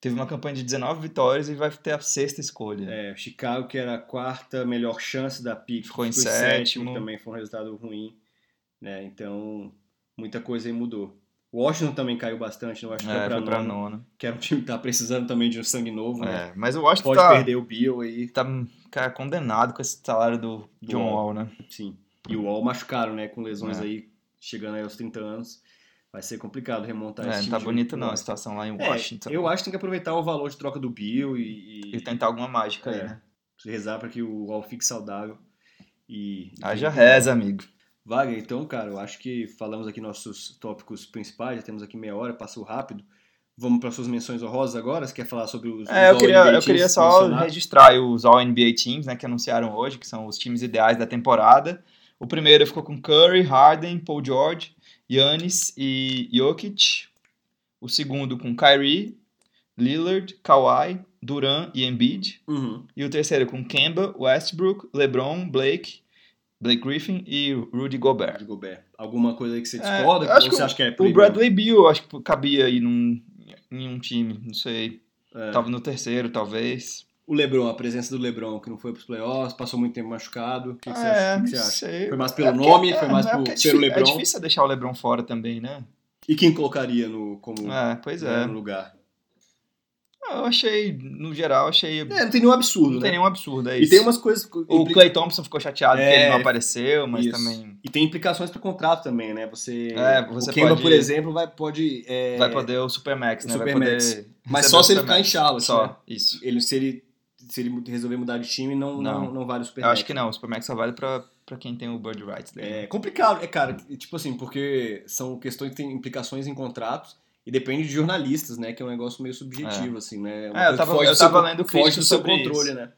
Teve uma campanha de 19 vitórias e vai ter a sexta escolha. É, Chicago, que era a quarta melhor chance da pick, Ficou em sétimo. também foi um resultado ruim. Né? Então, muita coisa aí mudou. Washington também caiu bastante, não acho que É, foi pra, foi pra nona. que era um time que tá precisando também de um sangue novo, né? É, mas o Washington Pode tá, perder o Bill aí, tá cara, condenado com esse salário do John Wall. Wall, né? sim. E o Wall machucaram, né? Com lesões É. aí, chegando aí aos 30 anos. Vai ser complicado remontar É, esse não time tá de bonito não a situação lá em É, Washington. eu acho que tem que aproveitar o valor de troca do Bill e, e- E tentar alguma mágica aí, É. né? rezar para que o Wall fique saudável. E, Haja reza, amigo. Wagner, então, cara, eu acho que falamos aqui nossos tópicos principais, já temos aqui meia hora, passou rápido. Vamos para suas menções honrosas agora? Você quer falar sobre os, É, os eu queria, eu queria só registrar os All-NBA Teams, né, que anunciaram hoje, que são os times ideais da temporada. O primeiro ficou com Curry, Harden, Paul George, Giannis e Jokic. O segundo com Kyrie, Lillard, Kawhi, Duran e Embiid. Uhum. E o terceiro com Kemba, Westbrook, LeBron, Blake, Blake Griffin e Rudy Gobert. De Gobert. Alguma coisa aí que você É, discorda? ou que você acha que é O? Bradley Beal, acho que cabia aí num, em um time, não sei. É. Tava no terceiro, talvez. O LeBron, a presença do LeBron, que não foi pros playoffs, passou muito tempo machucado. O que, que você É, acha? O que que você acha? Foi mais pelo É porque- nome? é, foi mais é por, é pelo difí- LeBron? É difícil deixar o LeBron fora também, né? E quem colocaria no, como É, pois né, é. no lugar? Eu achei, no geral, achei. É, não tem nenhum absurdo, não né? tem nenhum absurdo, é E isso. tem umas coisas... O impli- Clay Thompson ficou chateado É, ele não apareceu, mas isso. também E tem implicações para contrato também, né? Você, É, você o Kemba, pode- por exemplo, vai pode é, vai poder o Supermax, o né? Supermax. Vai poder mas só o se ele ficar em Supermax. Charlotte, Só, né? isso. Ele se ele se ele resolver mudar de time, não não, Não. não vale o Eu Supermax. acho que não, o Supermax só vale pra, pra quem tem o Bird Rights dele. É complicado, é cara, tipo assim, porque são questões que têm implicações em contratos e depende de jornalistas, né? Que é um negócio meio subjetivo, assim, né? Uma É, eu tava- eu seu tava con- lendo críticas do seu sobre controle, isso. né?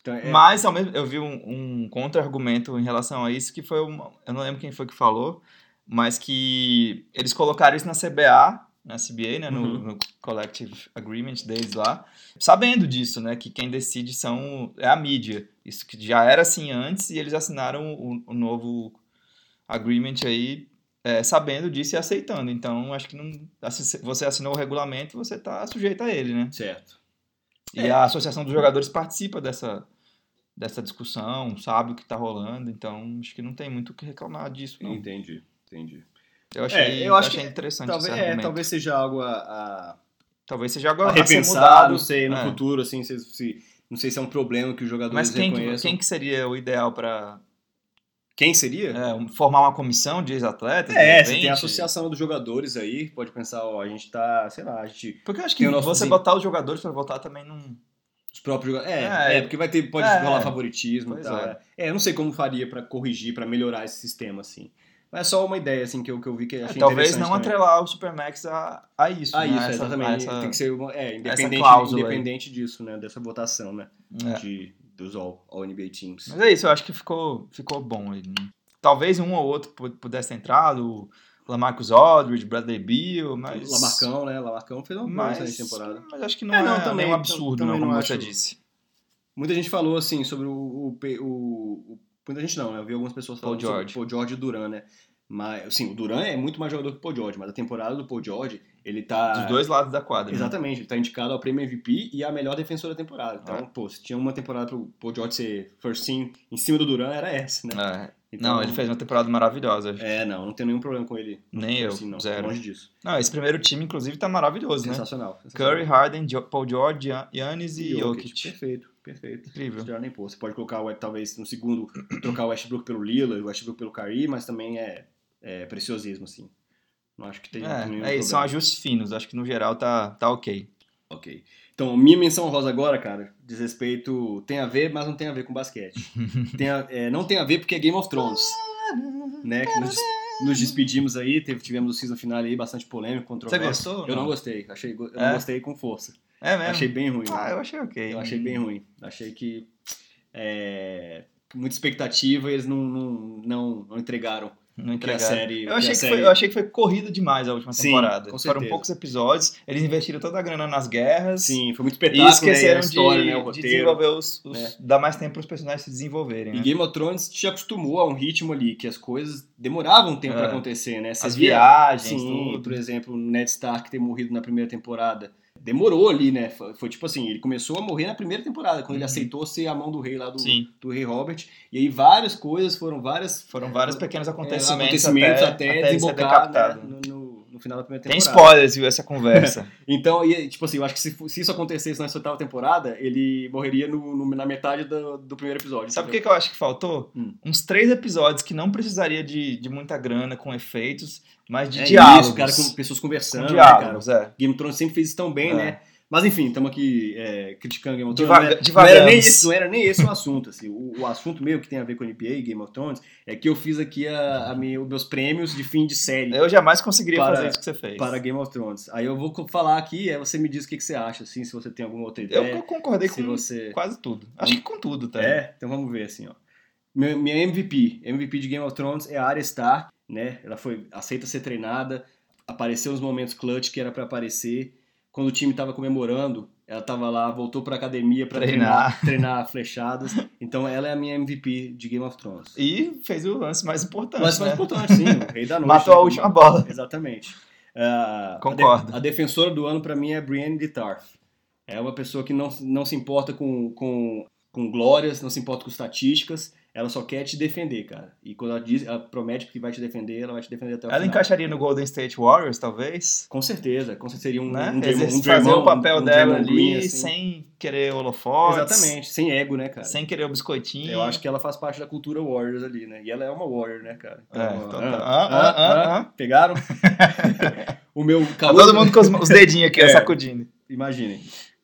Então, é, Mas ao mesmo, eu vi um, um contra-argumento em relação a isso, que foi uma, eu não lembro quem foi que falou, mas que eles colocaram isso na CBA, na CBA, né, no, Uhum. no Collective Agreement deles lá, sabendo disso, né, que quem decide são é a mídia. Isso que já era assim antes e eles assinaram o, o novo agreement aí é, sabendo disso e aceitando. Então, acho que não, você assinou o regulamento, você está sujeito a ele, né? certo. E É. a Associação dos Jogadores participa dessa, dessa discussão, sabe o que tá rolando, então acho que não tem muito o que reclamar disso, não. Entendi, entendi. Eu achei, É, eu acho achei que interessante Talvez, esse é, argumento. talvez seja algo a- a, Talvez seja agora a a repensar, não sei, no É. futuro, assim, se, se- não sei se é um problema que os jogadores Mas quem, que- reconheçam. quem que seria o ideal para Quem seria? formar uma comissão de ex-atletas? de É, você repente? tem a associação dos jogadores aí, pode pensar, ó, a gente tá, sei lá, a gente. Porque eu acho que você botar os jogadores para votar também não. Os próprios jogadores. É, É, é, porque vai ter, pode é, rolar favoritismo e tal. é. É. É, eu não sei como faria pra corrigir, pra melhorar esse sistema, assim. Mas é só uma ideia, assim, que eu, que eu vi que achei É, talvez não também. atrelar o Supermax a, a isso. Ah, né? isso, Essa- exatamente. essa- Tem que ser uma, é, independente, aí. independente disso, né? Dessa votação, né? é. De, dos All, all NBA Teams. Mas é isso, eu acho que ficou, ficou bom. aí. Talvez um ou outro pu- pudesse ter entrado, o Lamarcus Aldridge, Bradley Beal, mas... Lamarcão, né? Lamarcão fez uma boa mas, excelente temporada. mas acho que não É, é, não, não, também- um absurdo, também não, não como acho- você disse. Muita gente falou, assim, sobre o... o, o- muita gente não, né? Eu vi algumas pessoas Paul falando sobre George. o Paul George e o Duran, né? Mas, assim, o Duran é muito mais jogador que o Paul George, mas a temporada do Paul George, ele tá... Dos dois lados da quadra. né? Exatamente, ele tá indicado ao prêmio MVP e a melhor defensora da temporada. Então, É. pô, se tinha uma temporada pro Paul George ser first team em cima do Duran, era essa, né? É. Então, Não, ele fez uma temporada maravilhosa. É, não, não tem nenhum problema com ele. Nem eu, assim, não, zero. longe disso. Não, esse primeiro time, inclusive, tá maravilhoso, né? Sensacional. sensacional. Curry, Harden, Paul George, Giannis e Jokic. Perfeito, perfeito. Incrível. Nem. Você pode colocar, talvez, no segundo, trocar o Westbrook pelo Lillard, o Westbrook pelo Kyrie, mas também é é, preciosismo, assim. Não acho que tem É, nenhum é isso, são ajustes finos. Acho que no geral tá, tá ok. Ok. Então, minha menção rosa agora, cara, diz respeito. Tem a ver, mas não tem a ver com basquete. Tem a- é, não tem a ver porque é Game of Thrones. Né? Que nos, nos despedimos aí, teve, tivemos o season final aí, bastante polêmico, Você controverso. gostou? ou Eu não gostei, achei, eu não É? gostei com força. É mesmo? Achei bem ruim. Ah, eu achei ok. Eu achei bem ruim. Achei que é, muita expectativa e eles não, não, não, não entregaram. Não que a entregaram. série- eu, achei que série- foi, eu achei que foi corrido demais a última Sim, temporada. com Foram poucos episódios, eles investiram toda a grana nas guerras. Sim, foi muito E espetáculo, né? E esqueceram a história, de, né? O de roteiro. desenvolver os. os É. Dar mais tempo para os personagens se desenvolverem. E né? Game of Thrones te acostumou a um ritmo ali, que as coisas demoravam um tempo É. pra acontecer, né? Você As via- viagens, Sim, tudo. por exemplo, o Ned Stark ter morrido na primeira temporada. Demorou ali, né? Foi, foi tipo assim, ele começou a morrer na primeira temporada, quando ele Uhum. aceitou ser a mão do rei lá do, Sim. do rei Robert. E aí várias coisas, foram várias Foram vários pequenos é, acontecimentos, acontecimentos até, até, até ele ser desembocar decapitado. né, no, final da primeira Tem temporada. spoilers, viu, essa conversa. Então, e, tipo assim, eu acho que se, se isso acontecesse nessa oitava temporada, ele morreria no- no- na metade do, do primeiro episódio. Sabe o que, que eu acho que faltou? Hum. Uns três episódios que não precisaria de, de muita grana com efeitos, mas de é diálogos. isso, cara, com pessoas Com conversando, né, cara? diálogos, é. Game of Thrones sempre fez isso tão bem, É. né? Mas enfim, estamos aqui é, criticando Game of Thrones. Divaga- não, era, não, era nem esse, não era nem esse o assunto. Assim. O, o assunto meio que tem a ver com NBA e Game of Thrones é que eu fiz aqui a, a minha- os meus prêmios de fim de série Eu jamais conseguiria Para- fazer isso que você fez. para Game of Thrones. Aí eu vou falar aqui, aí você me diz o que, que você acha, assim, se você tem alguma outra Eu ideia. concordei se com você... quase tudo. Acho que com tudo, tá? É, então vamos ver assim, ó. Minha, minha MVP, MVP de Game of Thrones é a Arya Stark, né? Ela foi aceita ser treinada, apareceu nos momentos clutch que era pra aparecer. Quando o time tava comemorando, ela tava lá, voltou pra academia pra Treinar. treinar, treinar flechadas. Então ela é a minha MVP de Game of Thrones. E fez o lance mais importante. Mas mais né? importante, sim, o rei da noite. Matou a né? última bola. Exatamente. Ah, a Concordo. de- A, defensora do ano pra mim é a Brienne de Tarth. É uma pessoa que não, não se importa com, com, com glórias, não se importa com estatísticas, ela só quer te defender, cara. E quando ela diz, ela promete que vai te defender, ela vai te defender até o Ela final. encaixaria no Golden State Warriors, talvez? Com certeza, com certeza seria um, né? um, Exerce- um fazer o papel um dela Draymond ali Green, assim. sem querer holofotes. Exatamente, sem ego, né, cara? Sem querer o biscoitinho. Eu acho que ela faz parte da cultura Warriors ali, né? E ela é uma Warrior, né, cara? É, Então, então ah, tá. ah, Ah, ah, ah, ah. Pegaram? o meu Tá calor... todo mundo com os, os dedinhos aqui, É. sacudindo. Imaginem.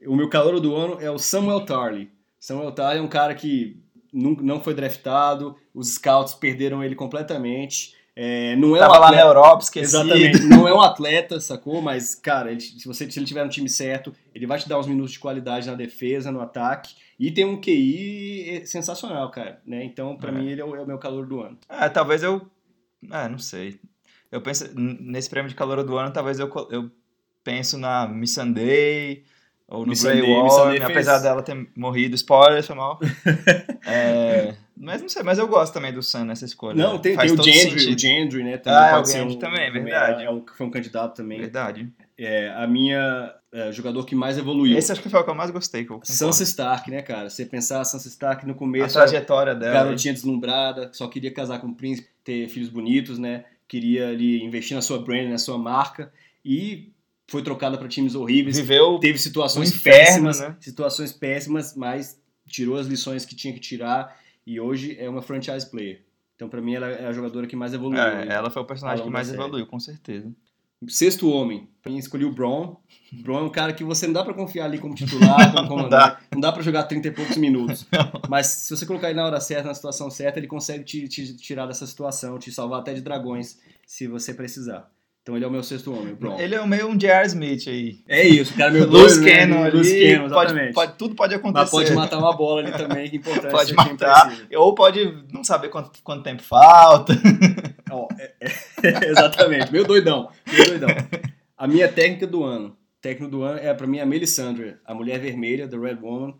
O meu calor do ano é o Samuel Tarly. Samuel Tarly é um cara que não, não foi draftado, os scouts perderam ele completamente. É, não é um Tava lá na Europa, esquecido. Exatamente. Não é um atleta, sacou? Mas, cara, ele- se, você, se ele tiver no time certo, ele vai te dar uns minutos de qualidade na defesa, no ataque. E tem um QI sensacional, cara. Né? Então, pra É. mim, ele é o, é o meu calor do ano. É, talvez eu. É, não sei. Eu penso. Nesse prêmio de calor do ano, talvez eu, eu penso na Missandei ou no Grey Worm, fez- apesar dela ter morrido. Spoilers, foi mal. É, mas não sei, mas eu gosto também do Sun nessa escolha. Não, tem, Faz tem o Gendry, sentido. o Gendry, né? Ah, é, pode o ser Gendry um- também, um- verdade. É, um, foi um candidato também. Verdade. É, a minha é, jogador que mais evoluiu. Esse acho que foi o que eu mais gostei. Que eu. Sansa Stark, né, cara? Você pensar a Sansa Stark no a começo, trajetória dela. garotinha deslumbrada, só queria casar com o príncipe, ter filhos bonitos, né? Queria ali investir na sua brand, na sua marca e foi trocada para times horríveis. Viveu Teve situações o inferno, péssimas, né? situações péssimas, mas tirou as lições que tinha que tirar e hoje é uma franchise player. Então, pra mim, ela é a jogadora que mais evoluiu. É, ela foi o personagem que mais série. evoluiu, com certeza. Sexto homem, pra mim escolhi o Braun. O Braun é um cara que você não dá pra confiar ali como titular, como comandante. dá. Não dá pra jogar 30 e poucos minutos. Mas se você colocar ele na hora certa, na situação certa, ele consegue te, te tirar dessa situação, te salvar até de dragões, se você precisar. Então ele é o meu sexto homem, o Braun. Ele é meio um J.R. Smith aí. É isso, o cara é meu Loose doido, né? Cannon ali. Loose Cannon, pode, exatamente. pode- tudo pode acontecer. Mas pode matar uma bola ali também, que é importante. Pode o time matar. Ou pode não saber quanto, quanto tempo falta. Ó, é- é- exatamente, meio doidão, meio doidão. A minha técnica do ano, técnica do ano é pra mim a Melisandre, a mulher vermelha, The Red Woman.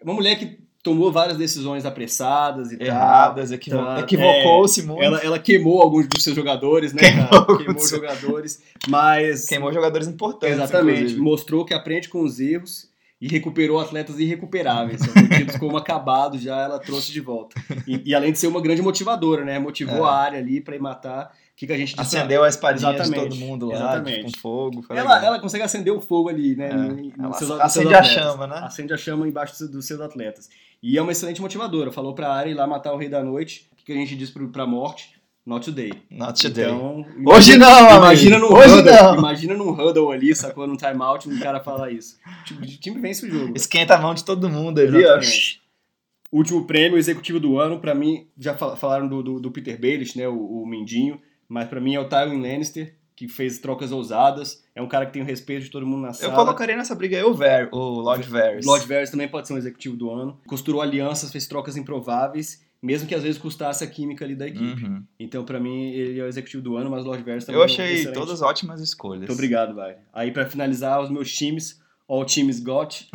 É uma mulher que tomou várias decisões apressadas e Erradas, equivo- tá, equivocou-se tal. muito. Ela, ela queimou alguns dos seus jogadores, né, Queimou cara? Queimou jogadores, mas Queimou jogadores importantes. exatamente, inclusive. mostrou que aprende com os erros e recuperou atletas irrecuperáveis. Tidos como acabados já, ela trouxe de volta. E, e além de ser uma grande motivadora, né? Motivou É. a área ali pra ir matar. O que, que a gente disse? Acendeu a espadinha de todo mundo lá, exatamente. com fogo. Ela, ela consegue acender o fogo ali, né? É, seus- acende seus a chama, né? Acende a chama embaixo dos seus atletas. E é uma excelente motivadora. Falou pra área ir lá matar o Rei da Noite. O que, que a gente diz pro, pra morte? Not today. Not today. Então, Hoje não, imagina num Hoje huddle, não. imagina num huddle ali, sacou num timeout, um cara falar isso. O time- o time vence o jogo. Esquenta a mão de todo mundo ali, ó. Último prêmio, executivo do ano, pra mim, já fal- falaram do, do, do Peter Baelish, né, o, o Mindinho, mas pra mim é o Tywin Lannister, que fez trocas ousadas, é um cara que tem o respeito de todo mundo na Eu sala. colocaria nessa briga aí o, Ver, o Lord Varys. Lord Varys também pode ser um executivo do ano. Costurou alianças, fez trocas improváveis, mesmo que às vezes custasse a química ali da equipe. Uhum. Então, pra mim, ele é o executivo do ano, mas Lord Varys também Eu é um achei excelente. todas ótimas escolhas. Muito obrigado, vai. Aí, pra finalizar, os meus times, All Teams Got.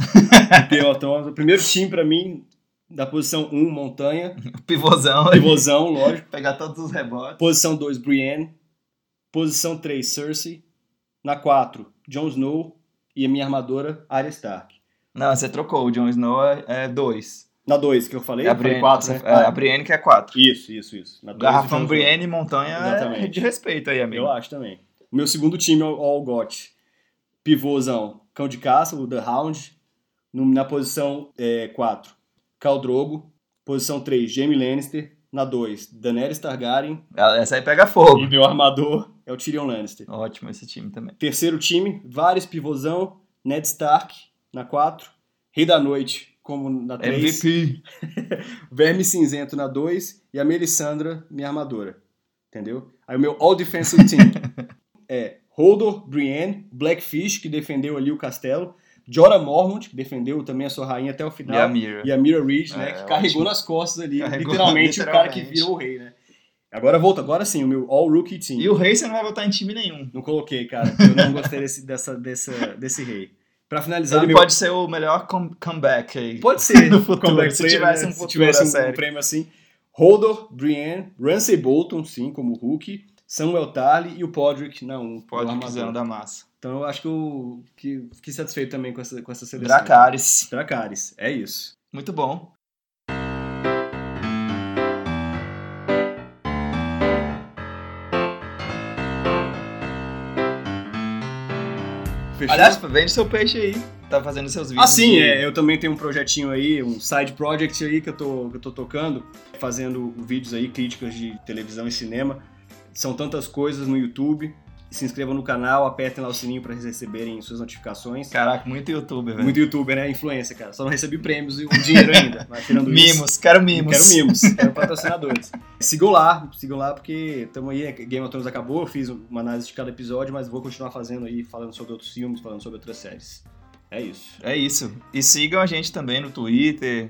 O primeiro time, pra mim, da posição 1, Montanha. Pivôzão. Pivôzão, lógico. Pegar todos os rebotes. Posição 2, Brienne. Posição 3, Cersei. Na 4, Jon Snow. E a minha armadora, Arya Stark. Não, você trocou. O Jon Snow é 2. Na 2, que eu falei? É a Brienne, quatro, né? é, a Brienne que é 4. Isso, isso, isso. Na dois, Garrafão. Brienne e Montanha é Exatamente. de respeito aí, amigo. Eu acho também. O meu segundo time é o All Got. Pivôzão, Cão de Caça, o The Hound. Na posição 4, Khal Drogo. Posição 3, Jaime Lannister. Na 2, Daenerys Targaryen. Essa aí pega fogo. E meu armador é o Tyrion Lannister. Ótimo esse time também. Terceiro time, vários pivôzão. Ned Stark, na 4. Rei da Noite, como na 3. MVP. Verme Cinzento na 2 e a Melisandra, minha armadora. Entendeu? Aí o meu All Defensive Team é Hodor, Brienne, Blackfish, que defendeu ali o castelo, Jorah Mormont, que defendeu também a sua rainha até o E a final, Mira. e a Mira Reed, né, É, que carregou ótimo. nas costas ali, Carregou, literalmente, o cara que literalmente. virou o rei, né? Agora volta, agora sim, o meu All Rookie Team. E o Rei você não vai votar em time nenhum. Não coloquei, cara, eu não gostei desse, dessa, dessa, desse rei. Pra finalizar, Ele meu... pode ser o melhor come- comeback aí. Pode ser, No futuro, comeback se tivesse né? um se futuro tivesse da um, série. prêmio assim. Hodor, Brienne, Ramsay Bolton, sim, como Hulk, Samuel Tarly e o Podrick, não, Pode o quiser da massa. Então eu acho que eu que, fiquei satisfeito também com essa, com essa seleção. Dracarys. Dracarys, é isso. Muito bom. Fechou? Aliás, vende seu peixe aí. Tá fazendo seus vídeos. Ah, sim, de- é, eu também tenho um projetinho aí, um side project aí que eu tô, que eu tô tocando, fazendo vídeos aí, críticas de televisão e cinema. São tantas coisas no YouTube. Se inscrevam no canal, apertem lá o sininho para receberem suas notificações. Caraca, muito youtuber, velho. Muito youtuber, né? Influência, cara. Só não recebi prêmios e o dinheiro ainda. Mas tirando isso, Mimos, quero mimos. Quero mimos, quero patrocinadores. Sigam lá, sigam lá porque estamos aí, Game of Thrones acabou, eu fiz uma análise de cada episódio, mas vou continuar fazendo aí, falando sobre outros filmes, falando sobre outras séries. É isso. É isso. E sigam a gente também no Twitter.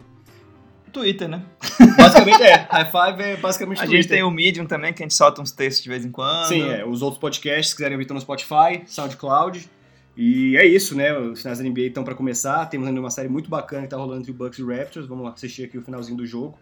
Twitter, né? Basicamente é, High Five é basicamente A Twitter. gente tem o Medium também, que a gente solta uns textos de vez em quando. Sim, é, os outros podcasts, se quiserem ouvir, estão no Spotify, SoundCloud. E é isso, né? Os finais da NBA estão para começar. Temos ainda uma série muito bacana que tá rolando entre o Bucks e o Raptors. Vamos lá assistir aqui o finalzinho do jogo.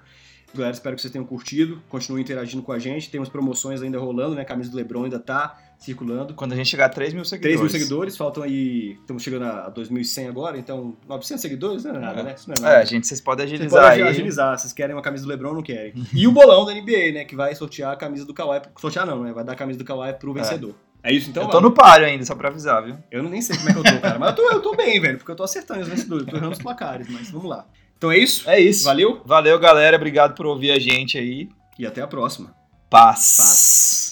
Galera, espero que vocês tenham curtido. Continuem interagindo com a gente. Temos promoções ainda rolando, né? A camisa do LeBron ainda tá circulando. Quando a gente chegar a 3 mil 3 seguidores. mil seguidores, faltam aí. Estamos chegando a 2.100 agora, então 900 seguidores não é nada, É. né? Isso não é nada. É, gente, vocês podem Vocês agilizar podem aí. agilizar, vocês querem uma camisa do LeBron ou não querem. E o bolão da NBA, né? Que vai sortear a camisa do Kawhi. Sortear não, né? Vai dar a camisa do Kawhi pro vencedor. É, isso então? eu tô vamos. no páreo ainda, só pra avisar, viu? Eu nem sei como é que eu tô, cara. Mas eu tô, eu tô bem, velho, porque eu tô acertando os vencedores. Eu tô errando os placares, mas vamos lá. Então é isso. É isso. Valeu Valeu, galera. Obrigado por ouvir a gente aí. e até a próxima. Paz. Paz.